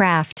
craft.